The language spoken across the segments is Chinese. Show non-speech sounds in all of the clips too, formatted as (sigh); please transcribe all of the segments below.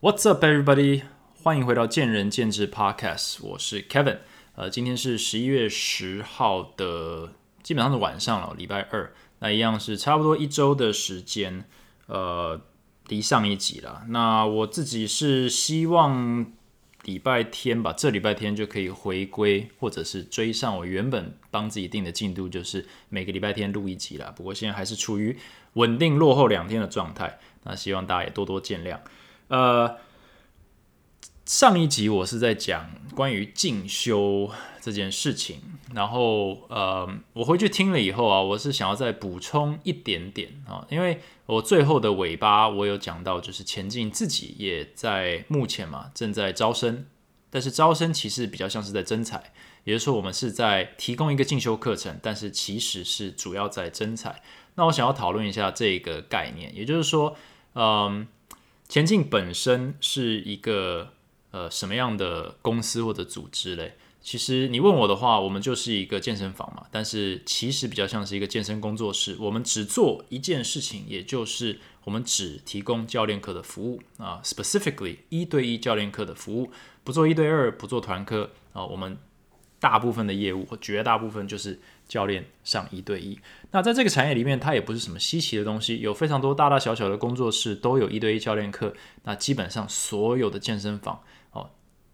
What's up, everybody？欢迎回到见仁见智 Podcast，我是 Kevin。呃，今天是十一月十号的，基本上是晚上了，礼拜二。那一样是差不多一周的时间，呃，离上一集了。那我自己是希望礼拜天吧，这礼拜天就可以回归，或者是追上我原本帮自己定的进度，就是每个礼拜天录一集了。不过现在还是处于稳定落后两天的状态，那希望大家也多多见谅。呃，上一集我是在讲关于进修这件事情，然后呃，我回去听了以后啊，我是想要再补充一点点啊，因为我最后的尾巴我有讲到，就是前进自己也在目前嘛正在招生，但是招生其实比较像是在征才，也就是说我们是在提供一个进修课程，但是其实是主要在征才。那我想要讨论一下这个概念，也就是说，嗯。前进本身是一个呃什么样的公司或者组织嘞？其实你问我的话，我们就是一个健身房嘛。但是其实比较像是一个健身工作室。我们只做一件事情，也就是我们只提供教练课的服务啊，specifically 一对一教练课的服务，不做一对二，不做团课啊。我们大部分的业务或绝大部分就是。教练上一对一，那在这个产业里面，它也不是什么稀奇的东西，有非常多大大小小的工作室都有一对一教练课。那基本上所有的健身房哦，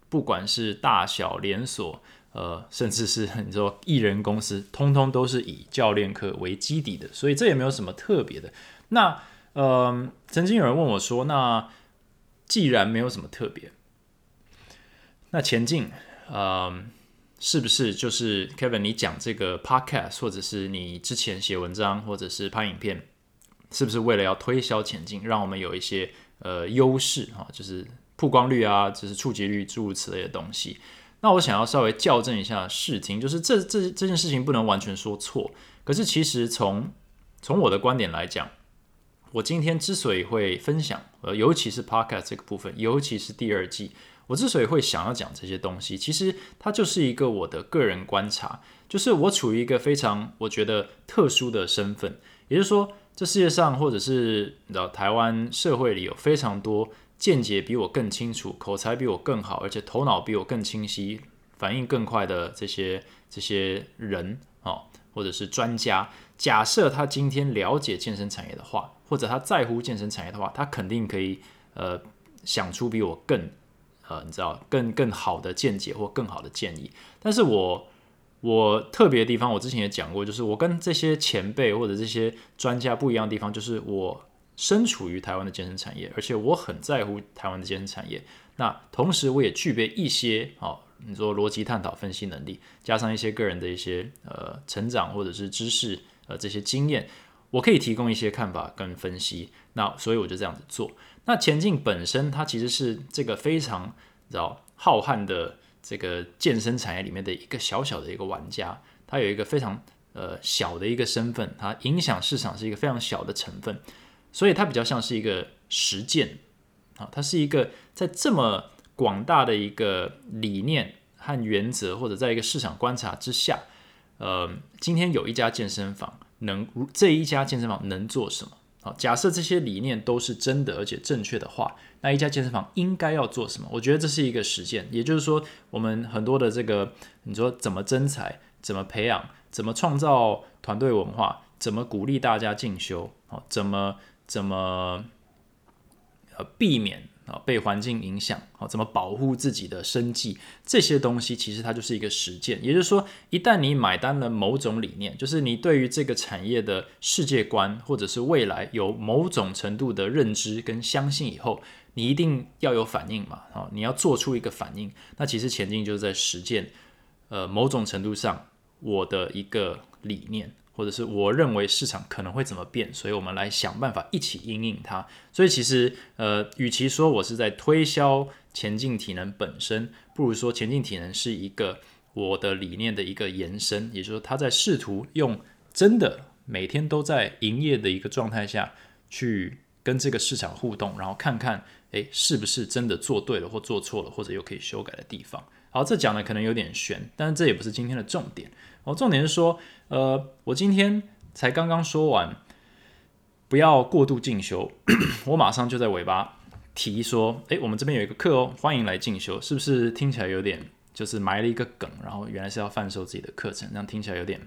不管是大小连锁，呃，甚至是你说艺人公司，通通都是以教练课为基底的，所以这也没有什么特别的。那呃，曾经有人问我说，那既然没有什么特别，那前进，嗯。是不是就是 Kevin？你讲这个 podcast，或者是你之前写文章，或者是拍影片，是不是为了要推销前进，让我们有一些呃优势啊？就是曝光率啊，就是触及率诸如此类的东西。那我想要稍微校正一下视听，就是这这这件事情不能完全说错。可是其实从从我的观点来讲，我今天之所以会分享，呃，尤其是 podcast 这个部分，尤其是第二季。我之所以会想要讲这些东西，其实它就是一个我的个人观察，就是我处于一个非常我觉得特殊的身份，也就是说，这世界上或者是你知道台湾社会里有非常多见解比我更清楚、口才比我更好，而且头脑比我更清晰、反应更快的这些这些人哦，或者是专家。假设他今天了解健身产业的话，或者他在乎健身产业的话，他肯定可以呃想出比我更。呃，你知道更更好的见解或更好的建议，但是我我特别的地方，我之前也讲过，就是我跟这些前辈或者这些专家不一样的地方，就是我身处于台湾的健身产业，而且我很在乎台湾的健身产业。那同时，我也具备一些哦，你说逻辑探讨分析能力，加上一些个人的一些呃成长或者是知识呃这些经验，我可以提供一些看法跟分析。那所以我就这样子做。那前进本身，它其实是这个非常知道浩瀚的这个健身产业里面的一个小小的一个玩家，它有一个非常呃小的一个身份，它影响市场是一个非常小的成分，所以它比较像是一个实践啊，它是一个在这么广大的一个理念和原则，或者在一个市场观察之下，呃，今天有一家健身房能这一家健身房能做什么？好，假设这些理念都是真的而且正确的话，那一家健身房应该要做什么？我觉得这是一个实践，也就是说，我们很多的这个，你说怎么增财，怎么培养，怎么创造团队文化，怎么鼓励大家进修，好，怎么怎么呃避免。啊，被环境影响，好，怎么保护自己的生计？这些东西其实它就是一个实践。也就是说，一旦你买单了某种理念，就是你对于这个产业的世界观或者是未来有某种程度的认知跟相信以后，你一定要有反应嘛？啊，你要做出一个反应。那其实前进就是在实践，呃，某种程度上我的一个理念。或者是我认为市场可能会怎么变，所以我们来想办法一起应应它。所以其实，呃，与其说我是在推销前进体能本身，不如说前进体能是一个我的理念的一个延伸，也就是说，他在试图用真的每天都在营业的一个状态下去跟这个市场互动，然后看看，诶，是不是真的做对了或做错了，或者有可以修改的地方。好，这讲的可能有点悬，但是这也不是今天的重点。哦，重点是说。呃，我今天才刚刚说完，不要过度进修，(coughs) 我马上就在尾巴提说，诶，我们这边有一个课哦，欢迎来进修，是不是听起来有点就是埋了一个梗，然后原来是要贩售自己的课程，这样听起来有点。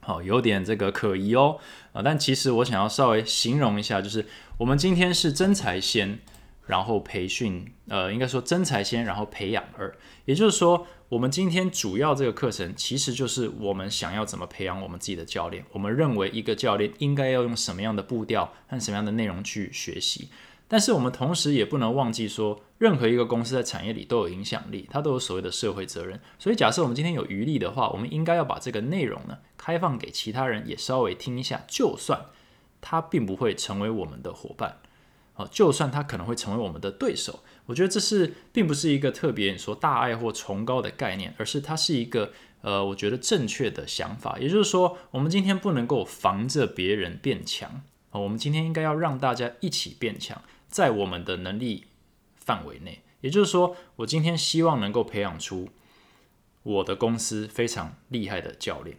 好，有点这个可疑哦，啊，但其实我想要稍微形容一下，就是我们今天是真才先，然后培训，呃，应该说真才先，然后培养二，也就是说，我们今天主要这个课程，其实就是我们想要怎么培养我们自己的教练，我们认为一个教练应该要用什么样的步调和什么样的内容去学习。但是我们同时也不能忘记说，任何一个公司在产业里都有影响力，它都有所谓的社会责任。所以假设我们今天有余力的话，我们应该要把这个内容呢开放给其他人也稍微听一下，就算他并不会成为我们的伙伴，好，就算他可能会成为我们的对手，我觉得这是并不是一个特别说大爱或崇高的概念，而是它是一个呃，我觉得正确的想法。也就是说，我们今天不能够防着别人变强，啊，我们今天应该要让大家一起变强。在我们的能力范围内，也就是说，我今天希望能够培养出我的公司非常厉害的教练。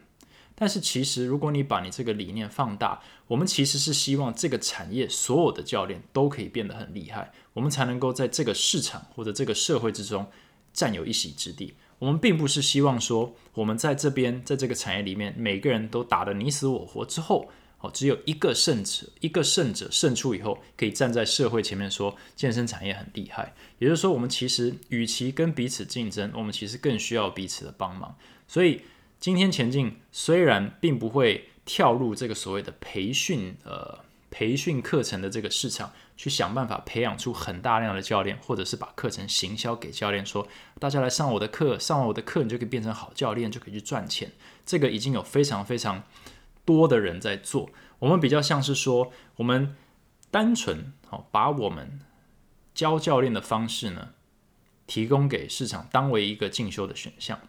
但是，其实如果你把你这个理念放大，我们其实是希望这个产业所有的教练都可以变得很厉害，我们才能够在这个市场或者这个社会之中占有一席之地。我们并不是希望说，我们在这边在这个产业里面，每个人都打得你死我活之后。哦，只有一个胜者，一个胜者胜出以后，可以站在社会前面说健身产业很厉害。也就是说，我们其实与其跟彼此竞争，我们其实更需要彼此的帮忙。所以今天前进虽然并不会跳入这个所谓的培训呃培训课程的这个市场，去想办法培养出很大量的教练，或者是把课程行销给教练，说大家来上我的课，上完我的课你就可以变成好教练，就可以去赚钱。这个已经有非常非常。多的人在做，我们比较像是说，我们单纯好把我们教教练的方式呢，提供给市场，当为一个进修的选项。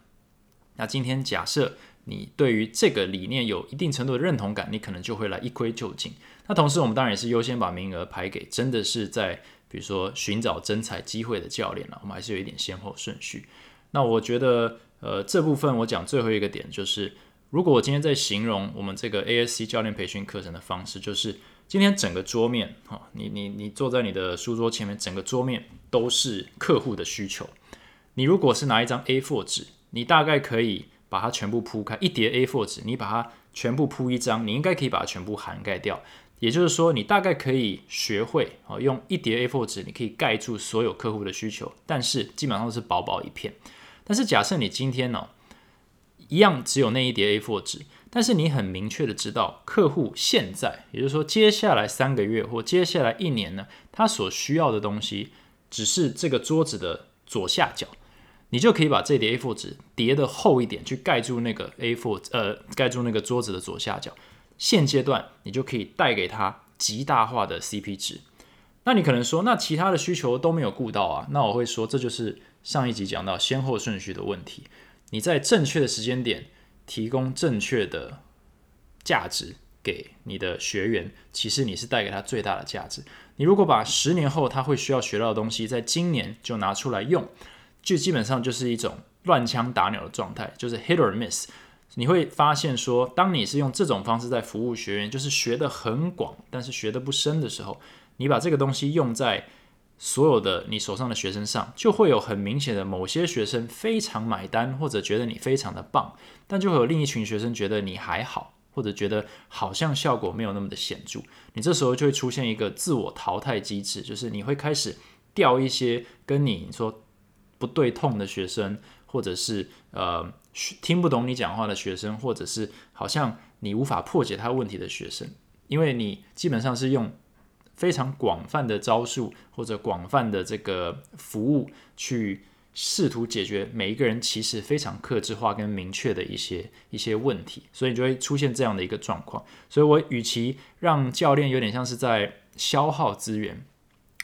那今天假设你对于这个理念有一定程度的认同感，你可能就会来一窥究竟。那同时，我们当然也是优先把名额排给真的是在比如说寻找真才机会的教练了。我们还是有一点先后顺序。那我觉得，呃，这部分我讲最后一个点就是。如果我今天在形容我们这个 ASC 教练培训课程的方式，就是今天整个桌面，哈，你你你坐在你的书桌前面，整个桌面都是客户的需求。你如果是拿一张 A4 纸，你大概可以把它全部铺开，一叠 A4 纸，你把它全部铺一张，你应该可以把它全部涵盖掉。也就是说，你大概可以学会哦，用一叠 A4 纸，你可以盖住所有客户的需求，但是基本上都是薄薄一片。但是假设你今天呢？一样只有那一叠 A4 纸，但是你很明确的知道客户现在，也就是说接下来三个月或接下来一年呢，他所需要的东西只是这个桌子的左下角，你就可以把这叠 A4 纸叠的厚一点，去盖住那个 A4，呃，盖住那个桌子的左下角。现阶段你就可以带给他极大化的 CP 值。那你可能说，那其他的需求都没有顾到啊？那我会说，这就是上一集讲到先后顺序的问题。你在正确的时间点提供正确的价值给你的学员，其实你是带给他最大的价值。你如果把十年后他会需要学到的东西，在今年就拿出来用，就基本上就是一种乱枪打鸟的状态，就是 hit or miss。你会发现说，当你是用这种方式在服务学员，就是学的很广，但是学的不深的时候，你把这个东西用在。所有的你手上的学生上，就会有很明显的某些学生非常买单，或者觉得你非常的棒，但就会有另一群学生觉得你还好，或者觉得好像效果没有那么的显著。你这时候就会出现一个自我淘汰机制，就是你会开始掉一些跟你说不对痛的学生，或者是呃听不懂你讲话的学生，或者是好像你无法破解他问题的学生，因为你基本上是用。非常广泛的招数或者广泛的这个服务，去试图解决每一个人其实非常克制化跟明确的一些一些问题，所以就会出现这样的一个状况。所以我与其让教练有点像是在消耗资源，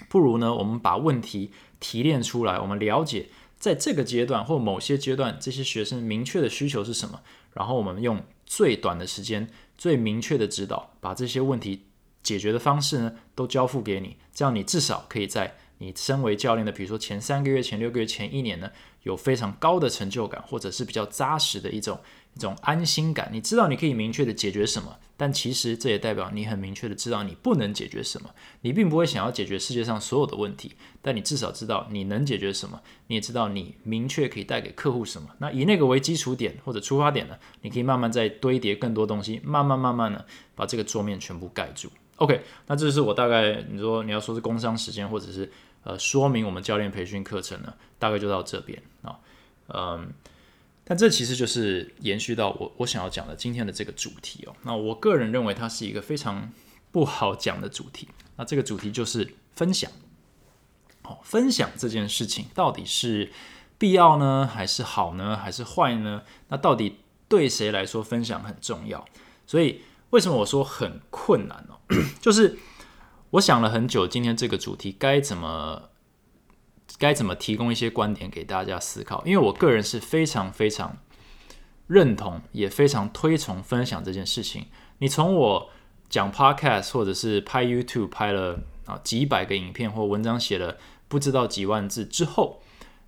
不如呢，我们把问题提炼出来，我们了解在这个阶段或某些阶段这些学生明确的需求是什么，然后我们用最短的时间、最明确的指导，把这些问题。解决的方式呢，都交付给你，这样你至少可以在你身为教练的，比如说前三个月、前六个月、前一年呢，有非常高的成就感，或者是比较扎实的一种一种安心感。你知道你可以明确的解决什么，但其实这也代表你很明确的知道你不能解决什么。你并不会想要解决世界上所有的问题，但你至少知道你能解决什么，你也知道你明确可以带给客户什么。那以那个为基础点或者出发点呢，你可以慢慢再堆叠更多东西，慢慢慢慢的把这个桌面全部盖住。OK，那这是我大概你说你要说是工商时间或者是呃说明我们教练培训课程呢，大概就到这边啊，嗯，但这其实就是延续到我我想要讲的今天的这个主题哦。那我个人认为它是一个非常不好讲的主题。那这个主题就是分享，哦，分享这件事情到底是必要呢，还是好呢，还是坏呢？那到底对谁来说分享很重要？所以。为什么我说很困难呢？(clears throat) 就是我想了很久，今天这个主题该怎么该怎么提供一些观点给大家思考。因为我个人是非常非常认同，也非常推崇分享这件事情。你从我讲 Podcast 或者是拍 YouTube 拍了啊几百个影片或文章写了不知道几万字之后，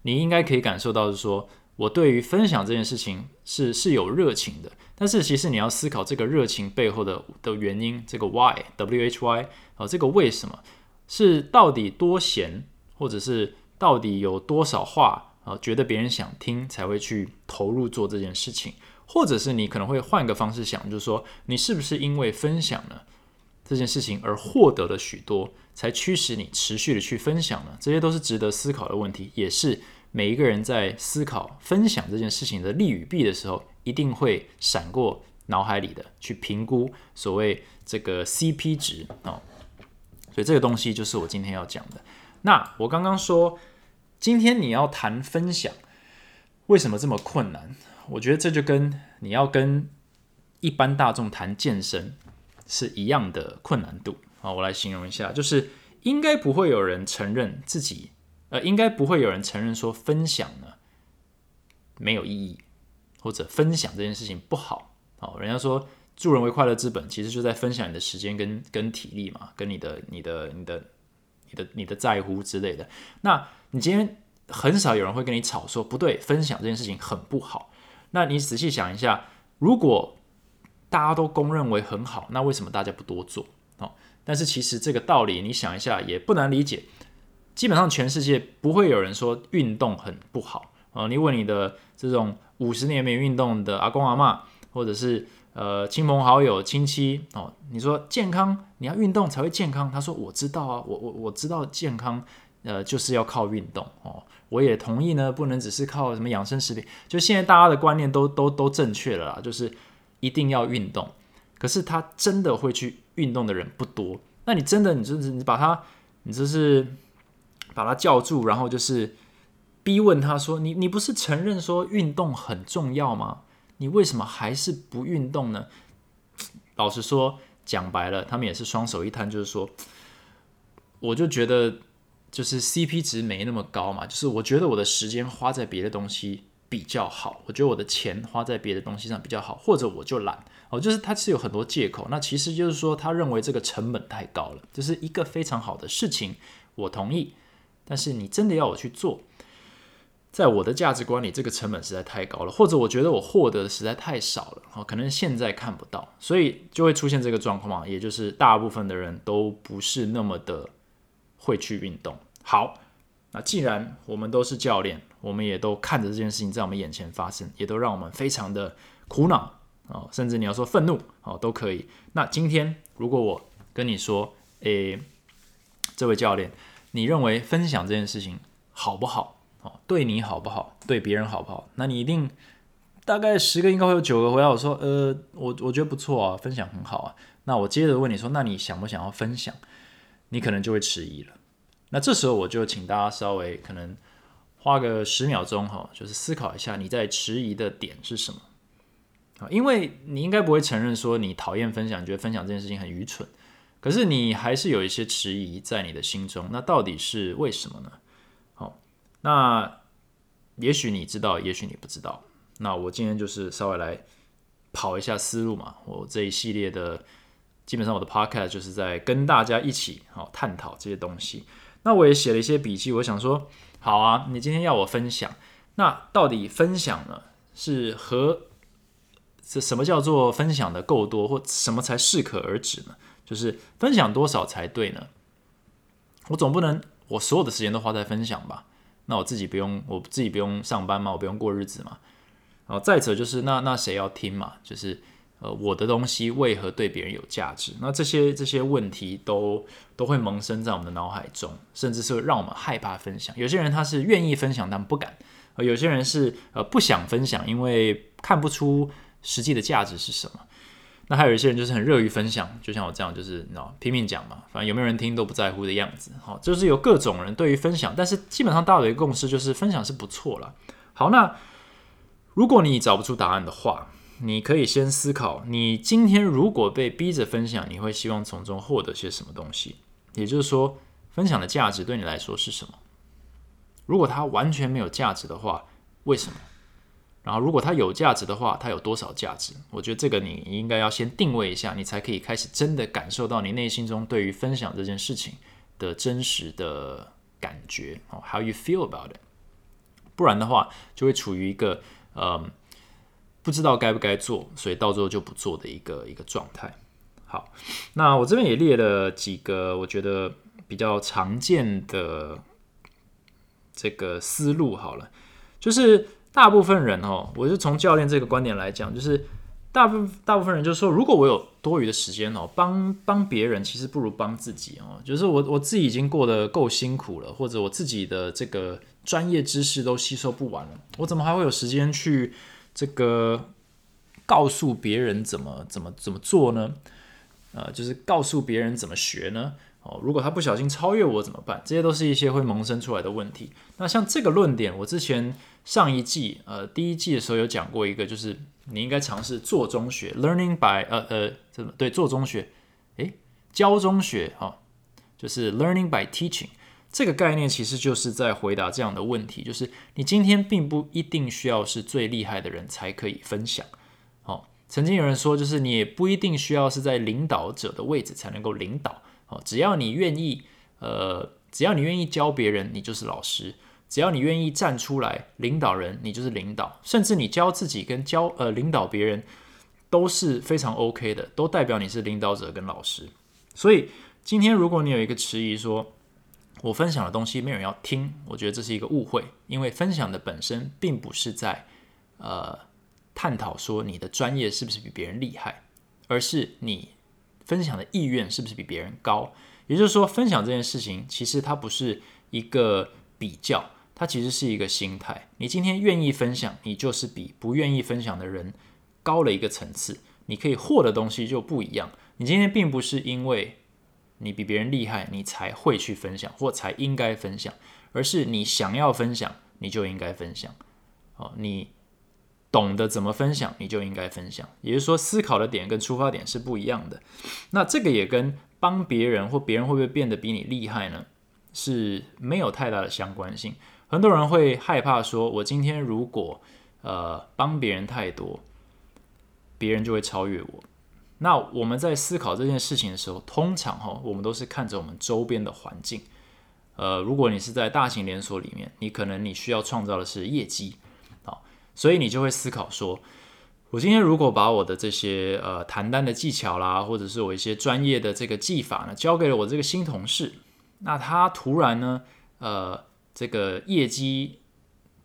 你应该可以感受到是说。我对于分享这件事情是是有热情的，但是其实你要思考这个热情背后的的原因，这个 why w h y 啊，这个为什么是到底多闲，或者是到底有多少话啊，觉得别人想听才会去投入做这件事情，或者是你可能会换个方式想，就是说你是不是因为分享了这件事情而获得了许多，才驱使你持续的去分享呢？这些都是值得思考的问题，也是。每一个人在思考分享这件事情的利与弊的时候，一定会闪过脑海里的去评估所谓这个 CP 值啊。所以这个东西就是我今天要讲的。那我刚刚说，今天你要谈分享，为什么这么困难？我觉得这就跟你要跟一般大众谈健身是一样的困难度啊。我来形容一下，就是应该不会有人承认自己。呃，应该不会有人承认说分享呢没有意义，或者分享这件事情不好。哦，人家说助人为快乐之本，其实就在分享你的时间跟跟体力嘛，跟你的你的你的你的你的在乎之类的。那你今天很少有人会跟你吵说不对，分享这件事情很不好。那你仔细想一下，如果大家都公认为很好，那为什么大家不多做？哦，但是其实这个道理你想一下也不难理解。基本上全世界不会有人说运动很不好啊！你问你的这种五十年没运动的阿公阿妈，或者是呃亲朋好友亲戚哦，你说健康你要运动才会健康，他说我知道啊，我我我知道健康呃就是要靠运动哦，我也同意呢，不能只是靠什么养生食品，就现在大家的观念都都都正确了啦，就是一定要运动，可是他真的会去运动的人不多，那你真的你就是你把他你就是。把他叫住，然后就是逼问他说：“你你不是承认说运动很重要吗？你为什么还是不运动呢？” (tsk) 老实说，讲白了，他们也是双手一摊，就是说，我就觉得就是 CP 值没那么高嘛，就是我觉得我的时间花在别的东西比较好，我觉得我的钱花在别的东西上比较好，或者我就懒哦，就是他是有很多借口。那其实就是说，他认为这个成本太高了，这是一个非常好的事情，我同意。但是你真的要我去做，在我的价值观里，这个成本实在太高了，或者我觉得我获得的实在太少了，哦，可能现在看不到，所以就会出现这个状况嘛，也就是大部分的人都不是那么的会去运动。好，那既然我们都是教练，我们也都看着这件事情在我们眼前发生，也都让我们非常的苦恼啊，甚至你要说愤怒哦都可以。那今天如果我跟你说，诶，这位教练。你认为分享这件事情好不好？哦，对你好不好？对别人好不好？那你一定大概十个应该会有九个回答我说，呃，我我觉得不错啊，分享很好啊。那我接着问你说，那你想不想要分享？你可能就会迟疑了。那这时候我就请大家稍微可能花个十秒钟哈，就是思考一下你在迟疑的点是什么啊？因为你应该不会承认说你讨厌分享，觉得分享这件事情很愚蠢。可是你还是有一些迟疑在你的心中，那到底是为什么呢？那也许你知道，也许你不知道。那我今天就是稍微来跑一下思路嘛。我这一系列的基本上我的 podcast 就是在跟大家一起好探讨这些东西。那我也写了一些笔记，我想说，好啊，你今天要我分享，那到底分享呢是和这什么叫做分享的够多，或什么才适可而止呢？就是分享多少才对呢？我总不能我所有的时间都花在分享吧？那我自己不用，我自己不用上班吗？我不用过日子吗？然后再者就是那那谁要听嘛？就是呃我的东西为何对别人有价值？那这些这些问题都都会萌生在我们的脑海中，甚至是让我们害怕分享。有些人他是愿意分享但不敢，而有些人是呃不想分享，因为看不出实际的价值是什么。那还有一些人就是很热于分享，就像我这样，就是你拼命讲嘛，反正有没有人听都不在乎的样子。好，就是有各种人对于分享，但是基本上大家的一个共识就是分享是不错了。好，那如果你找不出答案的话，你可以先思考，你今天如果被逼着分享，你会希望从中获得些什么东西？也就是说，分享的价值对你来说是什么？如果它完全没有价值的话，为什么？然后，如果它有价值的话，它有多少价值？我觉得这个你应该要先定位一下，你才可以开始真的感受到你内心中对于分享这件事情的真实的感觉哦，How you feel about it？不然的话，就会处于一个呃不知道该不该做，所以到最后就不做的一个一个状态。好，那我这边也列了几个我觉得比较常见的这个思路。好了，就是。大部分人哦，我是从教练这个观点来讲，就是大部大部分人就是说，如果我有多余的时间哦，帮帮别人，其实不如帮自己哦。就是我我自己已经过得够辛苦了，或者我自己的这个专业知识都吸收不完了，我怎么还会有时间去这个告诉别人怎么怎么怎么做呢？呃，就是告诉别人怎么学呢？哦，如果他不小心超越我怎么办？这些都是一些会萌生出来的问题。那像这个论点，我之前。上一季，呃，第一季的时候有讲过一个，就是你应该尝试做中学，learning by，呃呃，怎么对做中学，诶，教中学，哈，就是 learning by teaching 这个概念，其实就是在回答这样的问题，就是你今天并不一定需要是最厉害的人才可以分享，哦，曾经有人说，就是你也不一定需要是在领导者的位置才能够领导，哦，只要你愿意，呃，只要你愿意教别人，你就是老师。只要你愿意站出来领导人，你就是领导。甚至你教自己跟教呃领导别人都是非常 OK 的，都代表你是领导者跟老师。所以今天如果你有一个迟疑，说我分享的东西没有人要听，我觉得这是一个误会。因为分享的本身并不是在呃探讨说你的专业是不是比别人厉害，而是你分享的意愿是不是比别人高。也就是说，分享这件事情其实它不是一个比较。它其实是一个心态。你今天愿意分享，你就是比不愿意分享的人高了一个层次。你可以获得东西就不一样。你今天并不是因为你比别人厉害，你才会去分享或才应该分享，而是你想要分享，你就应该分享。哦，你懂得怎么分享，你就应该分享。也就是说，思考的点跟出发点是不一样的。那这个也跟帮别人或别人会不会变得比你厉害呢，是没有太大的相关性。很多人会害怕说，我今天如果呃帮别人太多，别人就会超越我。那我们在思考这件事情的时候，通常哈，我们都是看着我们周边的环境。呃，如果你是在大型连锁里面，你可能你需要创造的是业绩，好，所以你就会思考说，我今天如果把我的这些呃谈单的技巧啦，或者是我一些专业的这个技法呢，交给了我这个新同事，那他突然呢，呃。这个业绩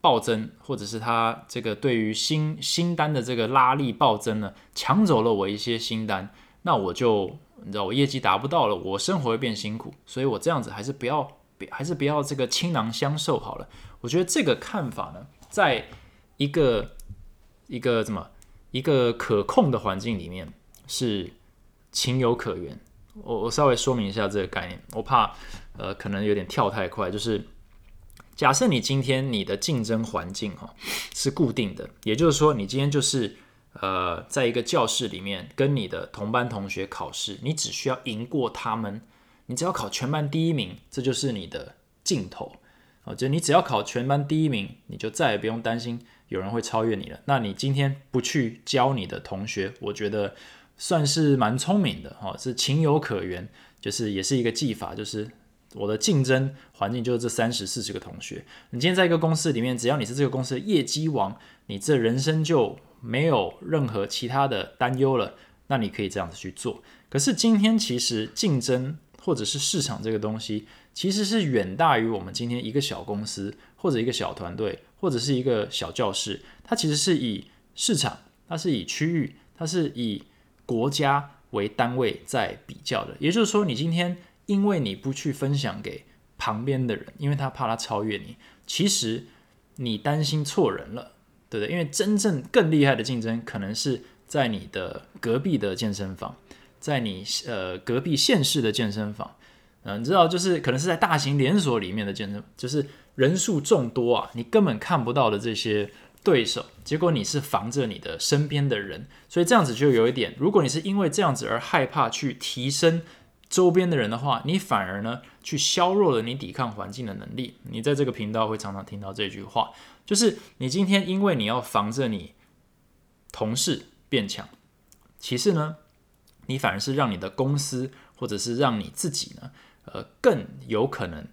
暴增，或者是他这个对于新新单的这个拉力暴增呢，抢走了我一些新单，那我就你知道我业绩达不到了，我生活会变辛苦，所以我这样子还是不要，还是不要这个倾囊相授好了。我觉得这个看法呢，在一个一个怎么一个可控的环境里面是情有可原。我我稍微说明一下这个概念，我怕呃可能有点跳太快，就是。假设你今天你的竞争环境哈是固定的，也就是说你今天就是呃在一个教室里面跟你的同班同学考试，你只需要赢过他们，你只要考全班第一名，这就是你的尽头啊！就你只要考全班第一名，你就再也不用担心有人会超越你了。那你今天不去教你的同学，我觉得算是蛮聪明的哈，是情有可原，就是也是一个技法，就是。我的竞争环境就是这三十四十个同学。你今天在一个公司里面，只要你是这个公司的业绩王，你这人生就没有任何其他的担忧了。那你可以这样子去做。可是今天其实竞争或者是市场这个东西，其实是远大于我们今天一个小公司或者一个小团队或者是一个小教室。它其实是以市场，它是以区域，它是以国家为单位在比较的。也就是说，你今天因为你不去分享给旁边的人，因为他怕他超越你，其实你担心错人了，对不对？因为真正更厉害的竞争，可能是在你的隔壁的健身房，在你呃隔壁县市的健身房，嗯，你知道，就是可能是在大型连锁里面的健身，就是人数众多啊，你根本看不到的这些。对手，结果你是防着你的身边的人，所以这样子就有一点，如果你是因为这样子而害怕去提升周边的人的话，你反而呢去削弱了你抵抗环境的能力。你在这个频道会常常听到这句话，就是你今天因为你要防着你同事变强，其次呢，你反而是让你的公司或者是让你自己呢，呃，更有可能。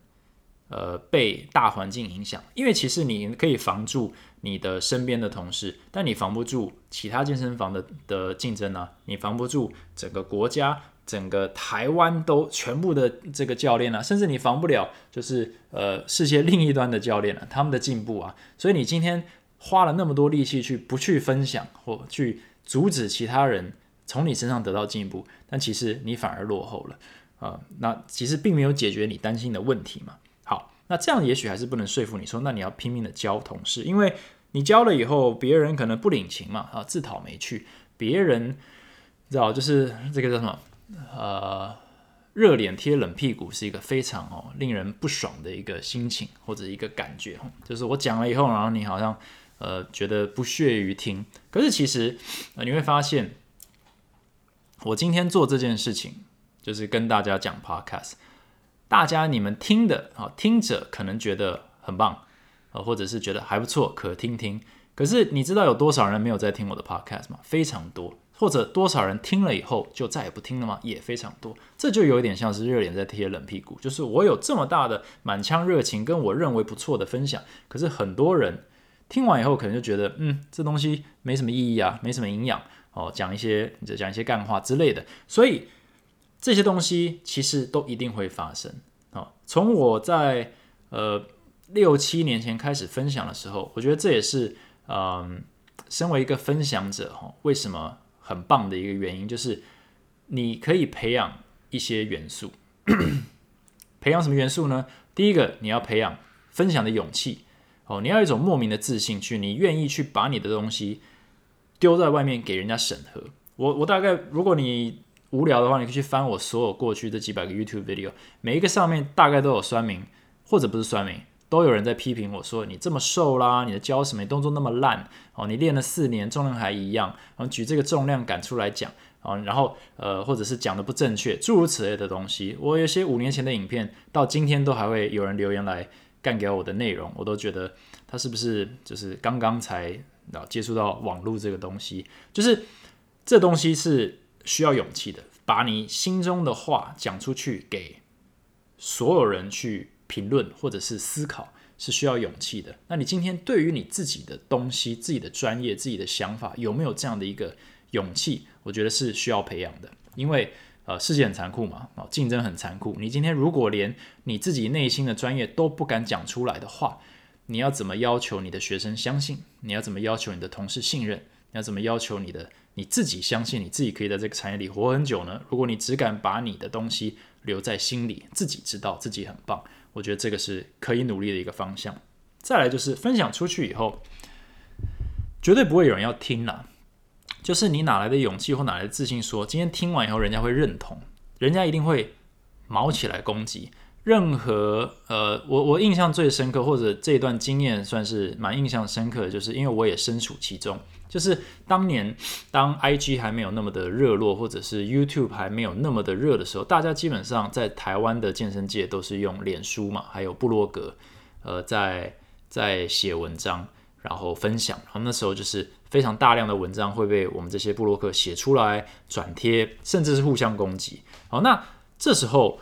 呃，被大环境影响，因为其实你可以防住你的身边的同事，但你防不住其他健身房的的竞争啊，你防不住整个国家、整个台湾都全部的这个教练啊，甚至你防不了就是呃世界另一端的教练啊，他们的进步啊，所以你今天花了那么多力气去不去分享或去阻止其他人从你身上得到进步，但其实你反而落后了啊，那其实并没有解决你担心的问题嘛。好那这样也许还是不能说服你说，那你要拼命的教同事，因为你教了以后，别人可能不领情嘛，啊，自讨没趣。别人知道，就是这个叫什么？呃，热脸贴冷屁股是一个非常哦令人不爽的一个心情或者一个感觉。就是我讲了以后，然后你好像呃觉得不屑于听。可是其实呃你会发现，我今天做这件事情，就是跟大家讲 podcast。大家你们听的啊，听者可能觉得很棒，呃，或者是觉得还不错，可听听。可是你知道有多少人没有在听我的 podcast 吗？非常多。或者多少人听了以后就再也不听了吗？也非常多。这就有点像是热脸在贴冷屁股，就是我有这么大的满腔热情，跟我认为不错的分享，可是很多人听完以后可能就觉得，嗯，这东西没什么意义啊，没什么营养哦，讲一些你讲一些干话之类的，所以。这些东西其实都一定会发生哦！从我在呃六七年前开始分享的时候，我觉得这也是嗯，身为一个分享者哈，为什么很棒的一个原因，就是你可以培养一些元素。(clears throat) 培养什么元素呢？第一个，你要培养分享的勇气哦，你要一种莫名的自信，去你愿意去把你的东西丢在外面给人家审核。我我大概如果你。无聊的话，你可以去翻我所有过去这几百个 YouTube video，每一个上面大概都有酸民，或者不是酸民，都有人在批评我说你这么瘦啦，你的教什么动作那么烂哦，你练了四年重量还一样，然后举这个重量感出来讲啊，然后呃或者是讲的不正确，诸如此类的东西。我有些五年前的影片，到今天都还会有人留言来干掉我的内容，我都觉得他是不是就是刚刚才接触到网络这个东西，就是这东西是。需要勇气的，把你心中的话讲出去，给所有人去评论或者是思考，是需要勇气的。那你今天对于你自己的东西、自己的专业、自己的想法，有没有这样的一个勇气？我觉得是需要培养的。因为呃，世界很残酷嘛，啊，竞争很残酷。你今天如果连你自己内心的专业都不敢讲出来的话，你要怎么要求你的学生相信？你要怎么要求你的同事信任？你要怎么要求你的？你自己相信你自己可以在这个产业里活很久呢？如果你只敢把你的东西留在心里，自己知道自己很棒，我觉得这个是可以努力的一个方向。再来就是分享出去以后，绝对不会有人要听了。就是你哪来的勇气或哪来的自信，说今天听完以后人家会认同，人家一定会毛起来攻击。任何呃，我我印象最深刻，或者这段经验算是蛮印象深刻的，就是因为我也身处其中。就是当年当 IG 还没有那么的热络，或者是 YouTube 还没有那么的热的时候，大家基本上在台湾的健身界都是用脸书嘛，还有部落格，呃，在在写文章，然后分享。然后那时候就是非常大量的文章会被我们这些部落客写出来转贴，甚至是互相攻击。好，那这时候。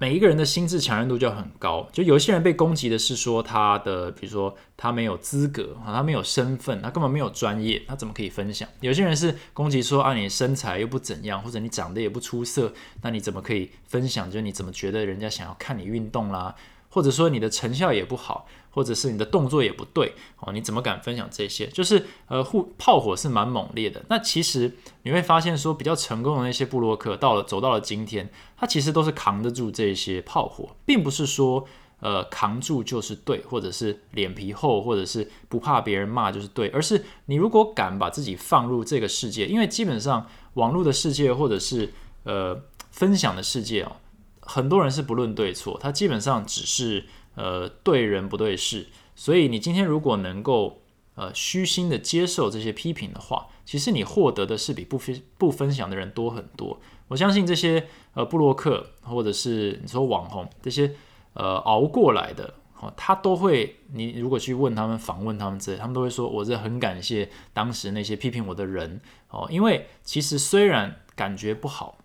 每一个人的心智强韧度就很高，就有些人被攻击的是说他的，比如说他没有资格啊，他没有身份，他根本没有专业，他怎么可以分享？有些人是攻击说啊，你身材又不怎样，或者你长得也不出色，那你怎么可以分享？就你怎么觉得人家想要看你运动啦？或者说你的成效也不好，或者是你的动作也不对哦，你怎么敢分享这些？就是呃，互炮火是蛮猛烈的。那其实你会发现说，比较成功的那些布洛克，到了走到了今天，他其实都是扛得住这些炮火，并不是说呃扛住就是对，或者是脸皮厚，或者是不怕别人骂就是对，而是你如果敢把自己放入这个世界，因为基本上网络的世界或者是呃分享的世界哦。很多人是不论对错，他基本上只是呃对人不对事。所以你今天如果能够呃虚心的接受这些批评的话，其实你获得的是比不分不分享的人多很多。我相信这些呃布洛克或者是你说网红这些呃熬过来的哦，他都会你如果去问他们访问他们之类，他们都会说我是很感谢当时那些批评我的人哦，因为其实虽然感觉不好，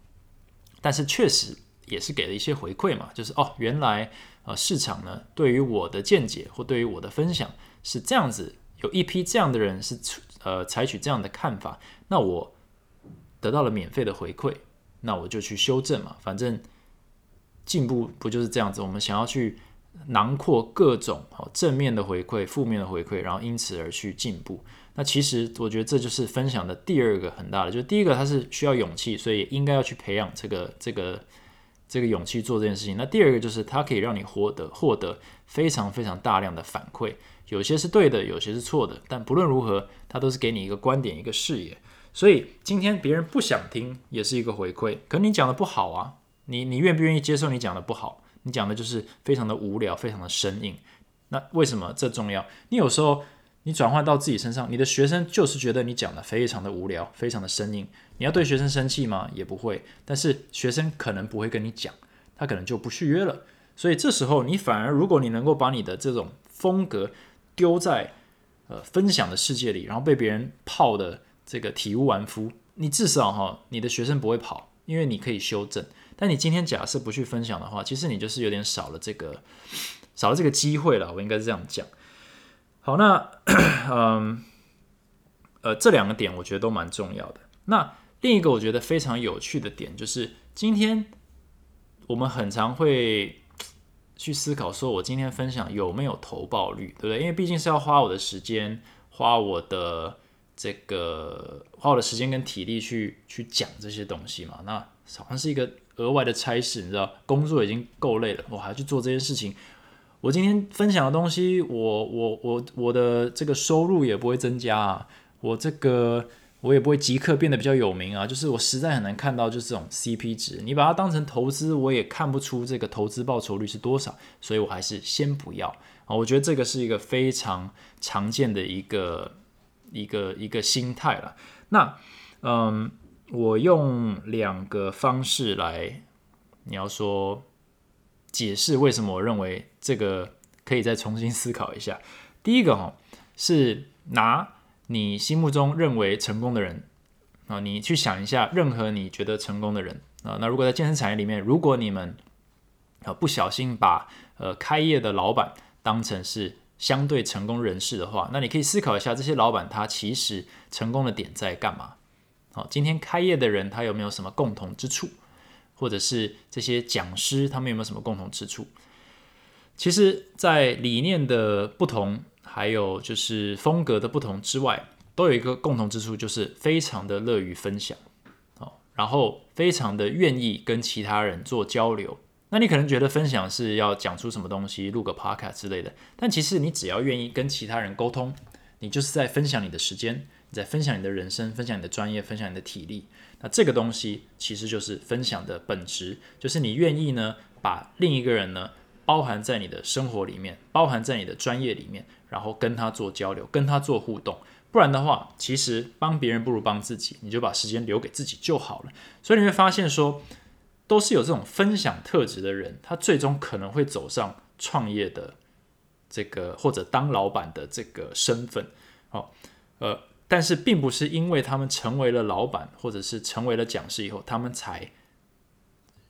但是确实。也是给了一些回馈嘛，就是哦，原来呃市场呢对于我的见解或对于我的分享是这样子，有一批这样的人是呃采取这样的看法，那我得到了免费的回馈，那我就去修正嘛，反正进步不就是这样子？我们想要去囊括各种哦正面的回馈、负面的回馈，然后因此而去进步。那其实我觉得这就是分享的第二个很大的，就是第一个它是需要勇气，所以应该要去培养这个这个。这个勇气做这件事情。那第二个就是它可以让你获得获得非常非常大量的反馈，有些是对的，有些是错的，但不论如何，它都是给你一个观点、一个视野。所以今天别人不想听，也是一个回馈。可你讲的不好啊，你你愿不愿意接受你讲的不好？你讲的就是非常的无聊，非常的生硬。那为什么这重要？你有时候。你转换到自己身上，你的学生就是觉得你讲的非常的无聊，非常的生硬。你要对学生生气吗？也不会。但是学生可能不会跟你讲，他可能就不续约了。所以这时候你反而，如果你能够把你的这种风格丢在呃分享的世界里，然后被别人泡的这个体无完肤，你至少哈，你的学生不会跑，因为你可以修正。但你今天假设不去分享的话，其实你就是有点少了这个少了这个机会了。我应该是这样讲。好，那 (clears throat) 嗯，呃，这两个点我觉得都蛮重要的。那另一个我觉得非常有趣的点就是，今天我们很常会去思考，说我今天分享有没有投报率，对不对？因为毕竟是要花我的时间，花我的这个花我的时间跟体力去去讲这些东西嘛。那好像是一个额外的差事，你知道，工作已经够累了，我还要去做这件事情。我今天分享的东西，我我我我的这个收入也不会增加啊，我这个我也不会即刻变得比较有名啊，就是我实在很难看到就是这种 CP 值，你把它当成投资，我也看不出这个投资报酬率是多少，所以我还是先不要啊。我觉得这个是一个非常常见的一个一个一个心态了。那嗯，我用两个方式来，你要说。解释为什么我认为这个可以再重新思考一下。第一个哈是拿你心目中认为成功的人啊，你去想一下，任何你觉得成功的人啊，那如果在健身产业里面，如果你们啊不小心把呃开业的老板当成是相对成功人士的话，那你可以思考一下，这些老板他其实成功的点在干嘛？好，今天开业的人他有没有什么共同之处？或者是这些讲师，他们有没有什么共同之处？其实，在理念的不同，还有就是风格的不同之外，都有一个共同之处，就是非常的乐于分享，哦，然后非常的愿意跟其他人做交流。那你可能觉得分享是要讲出什么东西，录个 podcast 之类的，但其实你只要愿意跟其他人沟通，你就是在分享你的时间。在分享你的人生，分享你的专业，分享你的体力。那这个东西其实就是分享的本质，就是你愿意呢把另一个人呢包含在你的生活里面，包含在你的专业里面，然后跟他做交流，跟他做互动。不然的话，其实帮别人不如帮自己，你就把时间留给自己就好了。所以你会发现说，都是有这种分享特质的人，他最终可能会走上创业的这个或者当老板的这个身份。好，呃。但是并不是因为他们成为了老板，或者是成为了讲师以后，他们才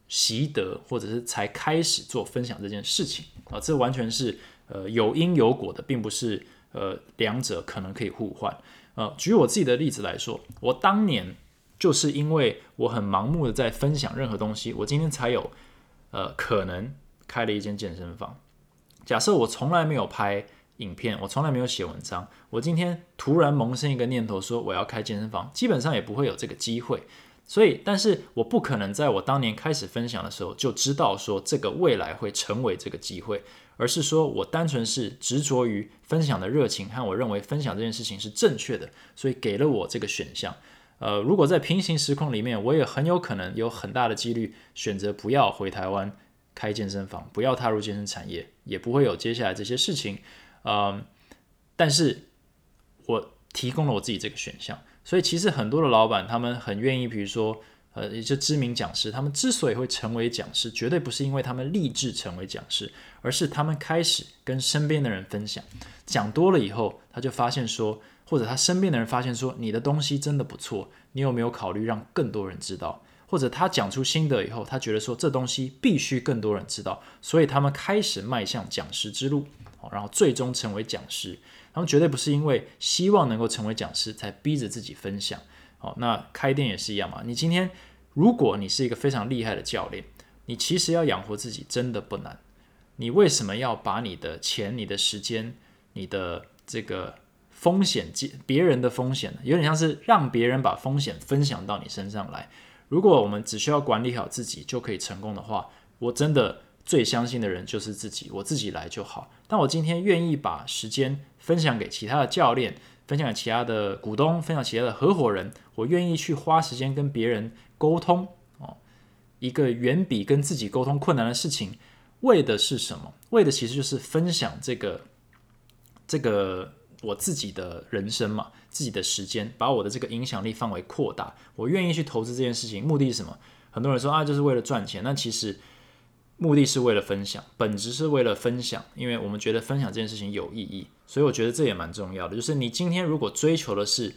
习得，或者是才开始做分享这件事情啊，这完全是呃有因有果的，并不是呃两者可能可以互换。呃，举我自己的例子来说，我当年就是因为我很盲目的在分享任何东西，我今天才有呃可能开了一间健身房。假设我从来没有拍影片，我从来没有写文章，我今天突然萌生一个念头说我要开健身房，基本上也不会有这个机会。所以，但是我不可能在我当年开始分享的时候就知道说这个未来会成为这个机会，而是说我单纯是执着于分享的热情和我认为分享这件事情是正确的，所以给了我这个选项。呃，如果在平行时空里面，我也很有可能有很大的几率选择不要回台湾开健身房，不要踏入健身产业，也不会有接下来这些事情。嗯，但是我提供了我自己这个选项。所以其实很多的老板，他们很愿意，比如说，呃，一些知名讲师，他们之所以会成为讲师，绝对不是因为他们立志成为讲师，而是他们开始跟身边的人分享，讲多了以后，他就发现说，或者他身边的人发现说，你的东西真的不错，你有没有考虑让更多人知道？或者他讲出心得以后，他觉得说这东西必须更多人知道，所以他们开始迈向讲师之路，然后最终成为讲师。他们绝对不是因为希望能够成为讲师才逼着自己分享。好，那开店也是一样嘛。你今天如果你是一个非常厉害的教练，你其实要养活自己真的不难。你为什么要把你的钱、你的时间、你的这个风险、别人的风险呢，有点像是让别人把风险分享到你身上来？如果我们只需要管理好自己就可以成功的话，我真的最相信的人就是自己，我自己来就好。但我今天愿意把时间。分享给其他的教练，分享给其他的股东，分享其他的合伙人。我愿意去花时间跟别人沟通哦，一个远比跟自己沟通困难的事情，为的是什么？为的其实就是分享这个这个我自己的人生嘛，自己的时间，把我的这个影响力范围扩大。我愿意去投资这件事情，目的是什么？很多人说啊，就是为了赚钱。那其实。目的是为了分享，本质是为了分享，因为我们觉得分享这件事情有意义，所以我觉得这也蛮重要的。就是你今天如果追求的是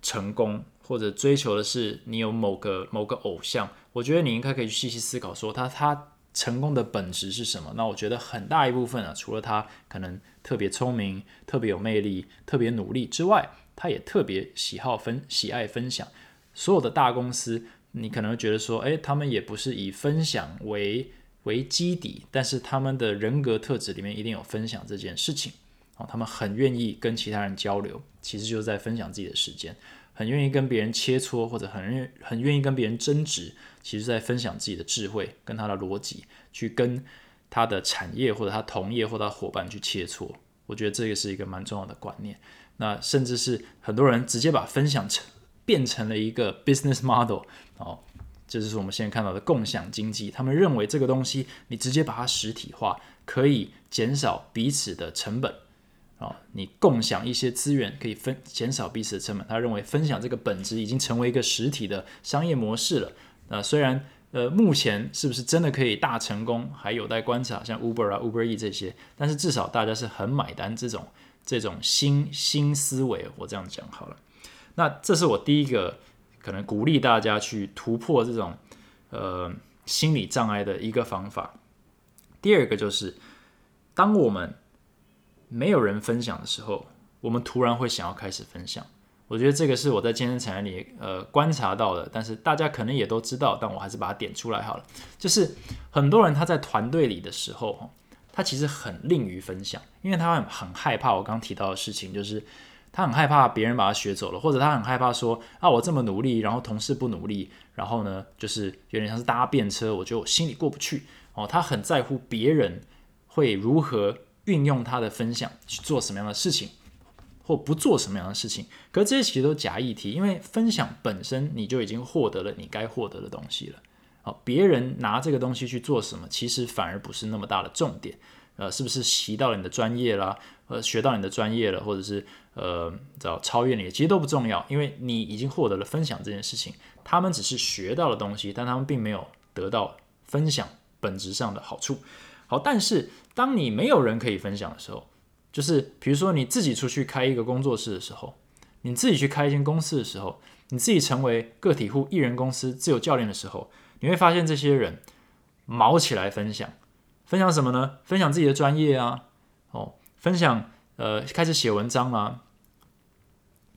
成功，或者追求的是你有某个某个偶像，我觉得你应该可以去细细思考，说他他成功的本质是什么？那我觉得很大一部分啊，除了他可能特别聪明、特别有魅力、特别努力之外，他也特别喜好分、喜爱分享。所有的大公司。你可能觉得说，诶，他们也不是以分享为为基底，但是他们的人格特质里面一定有分享这件事情。哦，他们很愿意跟其他人交流，其实就是在分享自己的时间；很愿意跟别人切磋，或者很愿很愿意跟别人争执，其实在分享自己的智慧跟他的逻辑，去跟他的产业或者他同业或者伙伴去切磋。我觉得这个是一个蛮重要的观念。那甚至是很多人直接把分享成。变成了一个 business model 哦，这就是我们现在看到的共享经济。他们认为这个东西，你直接把它实体化，可以减少彼此的成本啊。你共享一些资源，可以分减少彼此的成本。他认为分享这个本质已经成为一个实体的商业模式了。那虽然呃，目前是不是真的可以大成功，还有待观察。像 Uber 啊、Uber E 这些，但是至少大家是很买单这种这种新新思维。我这样讲好了。那这是我第一个可能鼓励大家去突破这种呃心理障碍的一个方法。第二个就是，当我们没有人分享的时候，我们突然会想要开始分享。我觉得这个是我在健身产业里呃观察到的，但是大家可能也都知道，但我还是把它点出来好了。就是很多人他在团队里的时候，他其实很吝于分享，因为他很很害怕我刚提到的事情，就是。他很害怕别人把他学走了，或者他很害怕说啊，我这么努力，然后同事不努力，然后呢，就是有点像是搭便车，我觉得我心里过不去哦。他很在乎别人会如何运用他的分享去做什么样的事情，或不做什么样的事情。可是这些其实都假议题，因为分享本身你就已经获得了你该获得的东西了。好，别人拿这个东西去做什么，其实反而不是那么大的重点。呃，是不是习到了你的专业啦？呃，学到你的专业了，或者是呃，找超越你，其实都不重要，因为你已经获得了分享这件事情。他们只是学到了东西，但他们并没有得到分享本质上的好处。好，但是当你没有人可以分享的时候，就是比如说你自己出去开一个工作室的时候，你自己去开一间公司的时候，你自己成为个体户、艺人公司、自由教练的时候，你会发现这些人毛起来分享，分享什么呢？分享自己的专业啊，哦，分享呃开始写文章啦，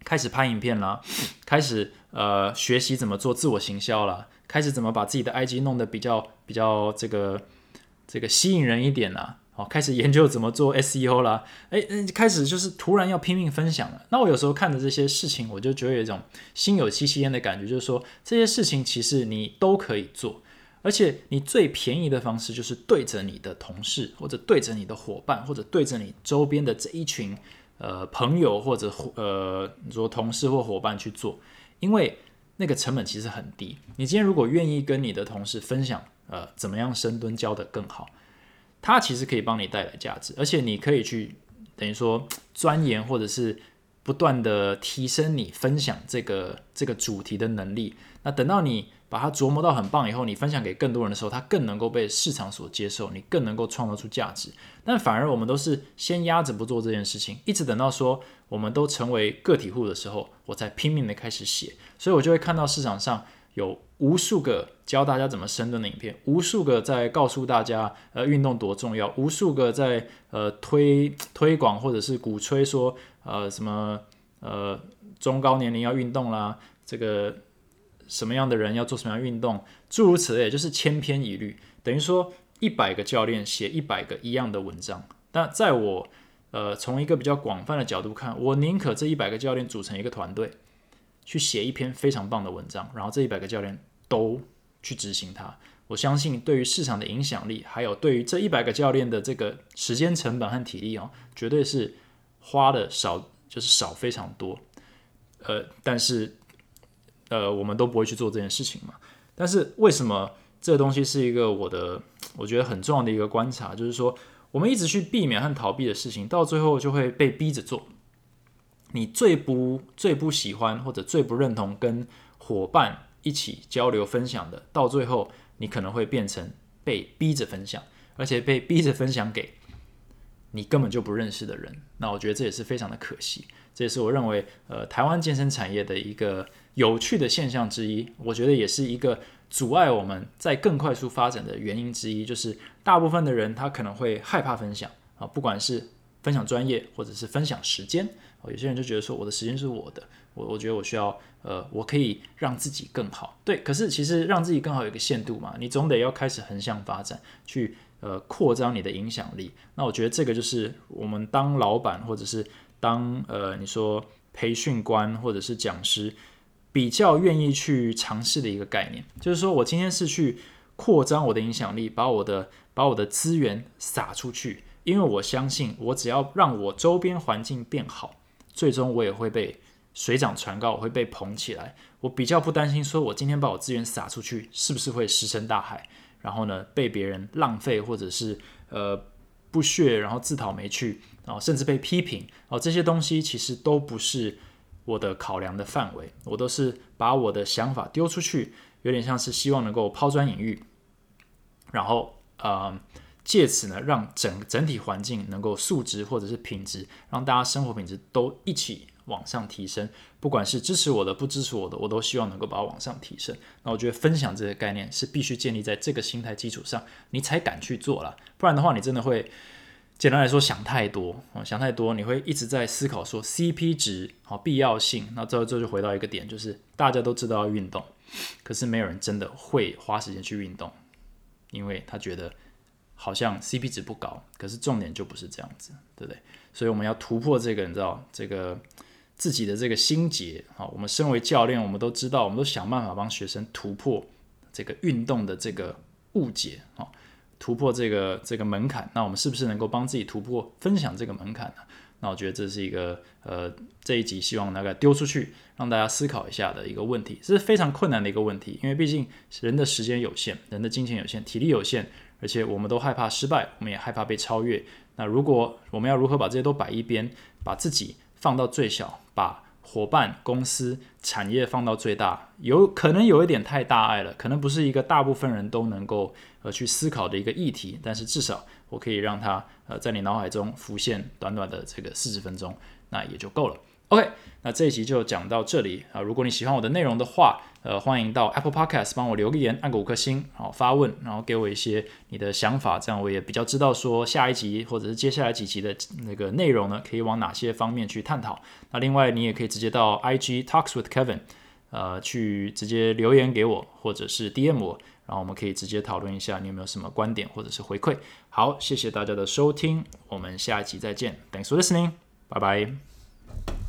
开始拍影片啦，开始呃学习怎么做自我行销啦，开始怎么把自己的 IG 弄得比较比较这个这个吸引人一点啦。哦，开始研究怎么做 SEO 啦，哎，开始就是突然要拼命分享了。那我有时候看着这些事情，我就觉得有一种心有戚戚焉的感觉，就是说这些事情其实你都可以做，而且你最便宜的方式就是对着你的同事，或者对着你的伙伴，或者对着你周边的这一群呃朋友或者呃你说同事或伙伴去做，因为那个成本其实很低。你今天如果愿意跟你的同事分享，呃，怎么样深蹲教得更好。它其实可以帮你带来价值，而且你可以去等于说钻研或者是不断的提升你分享这个这个主题的能力。那等到你把它琢磨到很棒以后，你分享给更多人的时候，它更能够被市场所接受，你更能够创造出价值。但反而我们都是先压着不做这件事情，一直等到说我们都成为个体户的时候，我才拼命的开始写。所以我就会看到市场上有。无数个教大家怎么深蹲的影片，无数个在告诉大家呃运动多重要，无数个在呃推推广或者是鼓吹说呃什么呃中高年龄要运动啦，这个什么样的人要做什么样运动，诸如此类，就是千篇一律，等于说一百个教练写一百个一样的文章。但在我呃从一个比较广泛的角度看，我宁可这一百个教练组成一个团队。去写一篇非常棒的文章，然后这一百个教练都去执行它。我相信对于市场的影响力，还有对于这一百个教练的这个时间成本和体力哦，绝对是花的少，就是少非常多。呃，但是呃，我们都不会去做这件事情嘛。但是为什么这个东西是一个我的我觉得很重要的一个观察，就是说我们一直去避免和逃避的事情，到最后就会被逼着做。你最不最不喜欢或者最不认同跟伙伴一起交流分享的，到最后你可能会变成被逼着分享，而且被逼着分享给你根本就不认识的人。那我觉得这也是非常的可惜，这也是我认为呃台湾健身产业的一个有趣的现象之一。我觉得也是一个阻碍我们在更快速发展的原因之一，就是大部分的人他可能会害怕分享啊，不管是分享专业或者是分享时间。有些人就觉得说，我的时间是我的，我我觉得我需要，呃，我可以让自己更好。对，可是其实让自己更好有一个限度嘛，你总得要开始横向发展，去呃扩张你的影响力。那我觉得这个就是我们当老板或者是当呃你说培训官或者是讲师比较愿意去尝试的一个概念，就是说我今天是去扩张我的影响力，把我的把我的资源撒出去，因为我相信我只要让我周边环境变好。最终我也会被水涨船高，我会被捧起来。我比较不担心，说我今天把我资源撒出去，是不是会石沉大海？然后呢，被别人浪费，或者是呃不屑，然后自讨没趣，然后甚至被批评。哦，这些东西其实都不是我的考量的范围。我都是把我的想法丢出去，有点像是希望能够抛砖引玉，然后呃。借此呢，让整整体环境能够素质或者是品质，让大家生活品质都一起往上提升。不管是支持我的，不支持我的，我都希望能够把它往上提升。那我觉得分享这个概念是必须建立在这个心态基础上，你才敢去做了。不然的话，你真的会简单来说想太多啊，想太多，你会一直在思考说 CP 值好必要性。那最后这就回到一个点，就是大家都知道要运动，可是没有人真的会花时间去运动，因为他觉得。好像 CP 值不高，可是重点就不是这样子，对不对？所以我们要突破这个，你知道这个自己的这个心结啊。我们身为教练，我们都知道，我们都想办法帮学生突破这个运动的这个误解啊，突破这个这个门槛。那我们是不是能够帮自己突破分享这个门槛呢？那我觉得这是一个呃这一集希望大概丢出去让大家思考一下的一个问题，这是非常困难的一个问题，因为毕竟人的时间有限，人的金钱有限，体力有限。而且我们都害怕失败，我们也害怕被超越。那如果我们要如何把这些都摆一边，把自己放到最小，把伙伴、公司、产业放到最大，有可能有一点太大爱了，可能不是一个大部分人都能够呃去思考的一个议题。但是至少我可以让它呃在你脑海中浮现短短的这个四十分钟，那也就够了。OK，那这一集就讲到这里啊。如果你喜欢我的内容的话，呃，欢迎到 Apple Podcast 帮我留个言，按个五颗星，然后发问，然后给我一些你的想法，这样我也比较知道说下一集或者是接下来几集的那个内容呢，可以往哪些方面去探讨。那另外你也可以直接到 IG Talks with Kevin，呃，去直接留言给我，或者是 DM 我，然后我们可以直接讨论一下你有没有什么观点或者是回馈。好，谢谢大家的收听，我们下一集再见。Thanks for listening，拜拜。